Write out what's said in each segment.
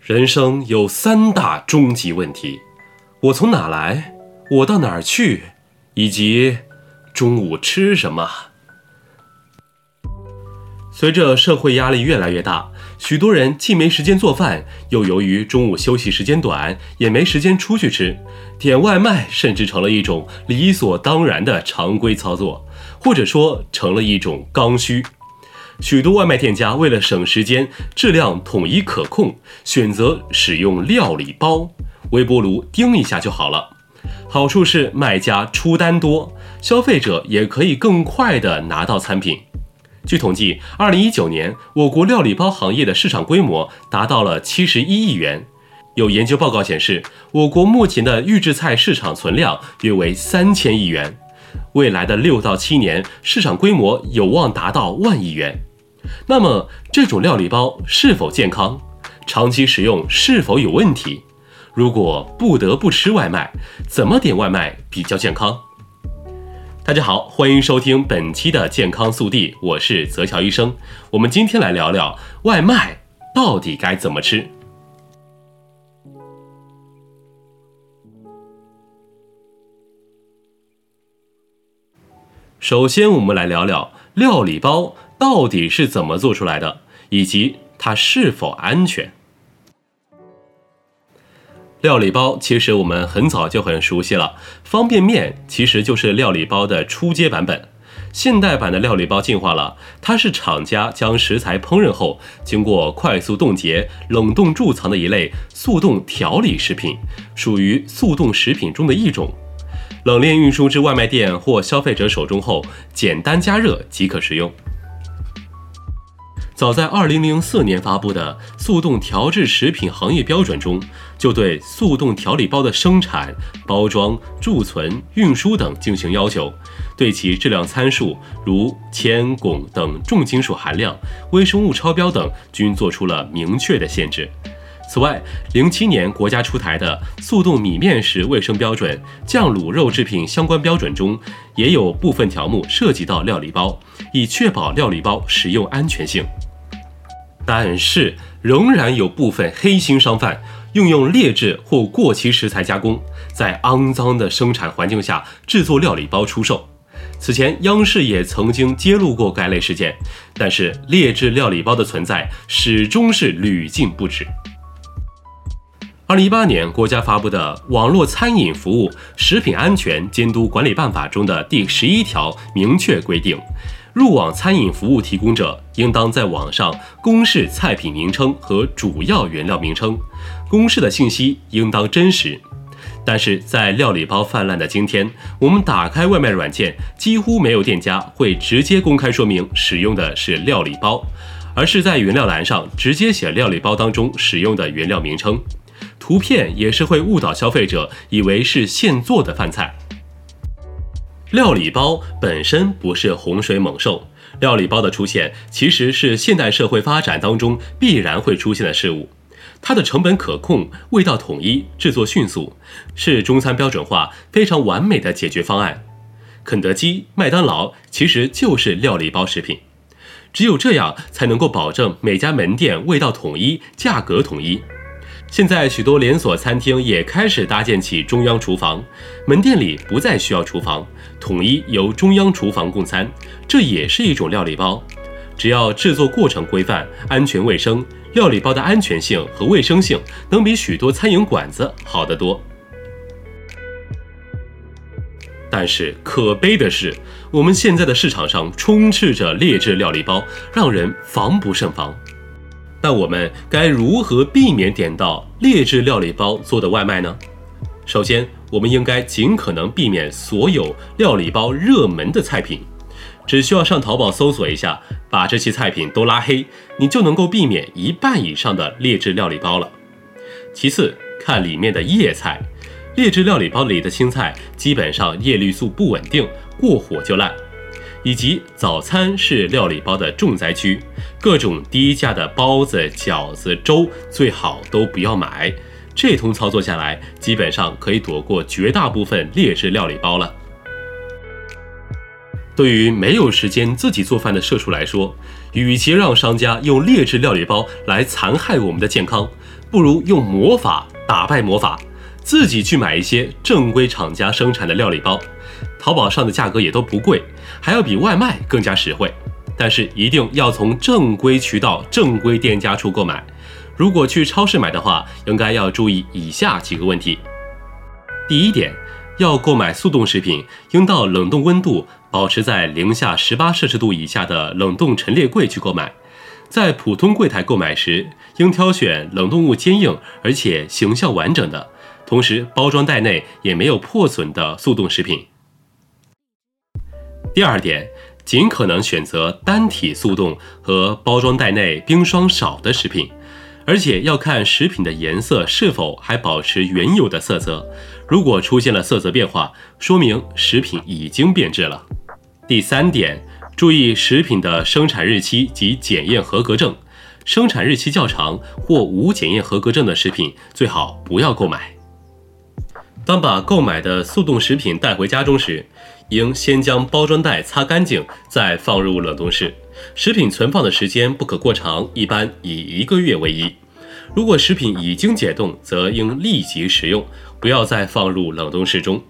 人生有三大终极问题：我从哪来？我到哪儿去？以及中午吃什么？随着社会压力越来越大，许多人既没时间做饭，又由于中午休息时间短，也没时间出去吃，点外卖甚至成了一种理所当然的常规操作，或者说成了一种刚需。许多外卖店家为了省时间、质量统一可控，选择使用料理包，微波炉叮一下就好了。好处是卖家出单多，消费者也可以更快地拿到餐品。据统计，二零一九年我国料理包行业的市场规模达到了七十一亿元。有研究报告显示，我国目前的预制菜市场存量约为三千亿元，未来的六到七年市场规模有望达到万亿元。那么，这种料理包是否健康？长期使用是否有问题？如果不得不吃外卖，怎么点外卖比较健康？大家好，欢迎收听本期的健康速递，我是泽桥医生。我们今天来聊聊外卖到底该怎么吃。首先，我们来聊聊料理包到底是怎么做出来的，以及它是否安全。料理包其实我们很早就很熟悉了，方便面其实就是料理包的初阶版本。现代版的料理包进化了，它是厂家将食材烹饪后，经过快速冻结、冷冻贮藏的一类速冻调理食品，属于速冻食品中的一种。冷链运输至外卖店或消费者手中后，简单加热即可食用。早在2004年发布的《速冻调制食品行业标准》中，就对速冻调理包的生产、包装、贮存、运输等进行要求，对其质量参数如铅、汞等重金属含量、微生物超标等均做出了明确的限制。此外，07年国家出台的《速冻米面食卫生标准》《酱卤肉制品相关标准》中，也有部分条目涉及到料理包，以确保料理包食用安全性。但是，仍然有部分黑心商贩运用劣质或过期食材加工，在肮脏的生产环境下制作料理包出售。此前，央视也曾经揭露过该类事件，但是劣质料理包的存在始终是屡禁不止。二零一八年，国家发布的《网络餐饮服务食品安全监督管理办法》中的第十一条明确规定。入网餐饮服务提供者应当在网上公示菜品名称和主要原料名称，公示的信息应当真实。但是在料理包泛滥的今天，我们打开外卖软件，几乎没有店家会直接公开说明使用的是料理包，而是在原料栏上直接写料理包当中使用的原料名称，图片也是会误导消费者以为是现做的饭菜。料理包本身不是洪水猛兽，料理包的出现其实是现代社会发展当中必然会出现的事物。它的成本可控、味道统一、制作迅速，是中餐标准化非常完美的解决方案。肯德基、麦当劳其实就是料理包食品，只有这样才能够保证每家门店味道统一、价格统一。现在许多连锁餐厅也开始搭建起中央厨房，门店里不再需要厨房，统一由中央厨房供餐，这也是一种料理包。只要制作过程规范、安全卫生，料理包的安全性和卫生性能比许多餐饮馆子好得多。但是可悲的是，我们现在的市场上充斥着劣质料理包，让人防不胜防。那我们该如何避免点到劣质料理包做的外卖呢？首先，我们应该尽可能避免所有料理包热门的菜品，只需要上淘宝搜索一下，把这些菜品都拉黑，你就能够避免一半以上的劣质料理包了。其次，看里面的叶菜，劣质料理包里的青菜基本上叶绿素不稳定，过火就烂。以及早餐是料理包的重灾区，各种低价的包子、饺子、粥最好都不要买。这通操作下来，基本上可以躲过绝大部分劣质料理包了。对于没有时间自己做饭的社畜来说，与其让商家用劣质料理包来残害我们的健康，不如用魔法打败魔法，自己去买一些正规厂家生产的料理包，淘宝上的价格也都不贵，还要比外卖更加实惠。但是一定要从正规渠道、正规店家处购买。如果去超市买的话，应该要注意以下几个问题。第一点，要购买速冻食品，应到冷冻温度保持在零下十八摄氏度以下的冷冻陈列柜去购买。在普通柜台购买时，应挑选冷冻物坚硬而且形象完整的，同时包装袋内也没有破损的速冻食品。第二点。尽可能选择单体速冻和包装袋内冰霜少的食品，而且要看食品的颜色是否还保持原有的色泽。如果出现了色泽变化，说明食品已经变质了。第三点，注意食品的生产日期及检验合格证，生产日期较长或无检验合格证的食品最好不要购买。当把购买的速冻食品带回家中时，应先将包装袋擦干净，再放入冷冻室。食品存放的时间不可过长，一般以一个月为宜。如果食品已经解冻，则应立即食用，不要再放入冷冻室中。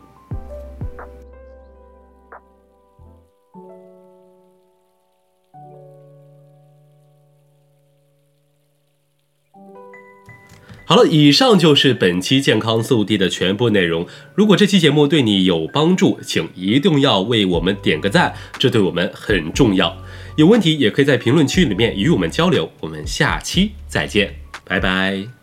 好了，以上就是本期健康速递的全部内容。如果这期节目对你有帮助，请一定要为我们点个赞，这对我们很重要。有问题也可以在评论区里面与我们交流。我们下期再见，拜拜。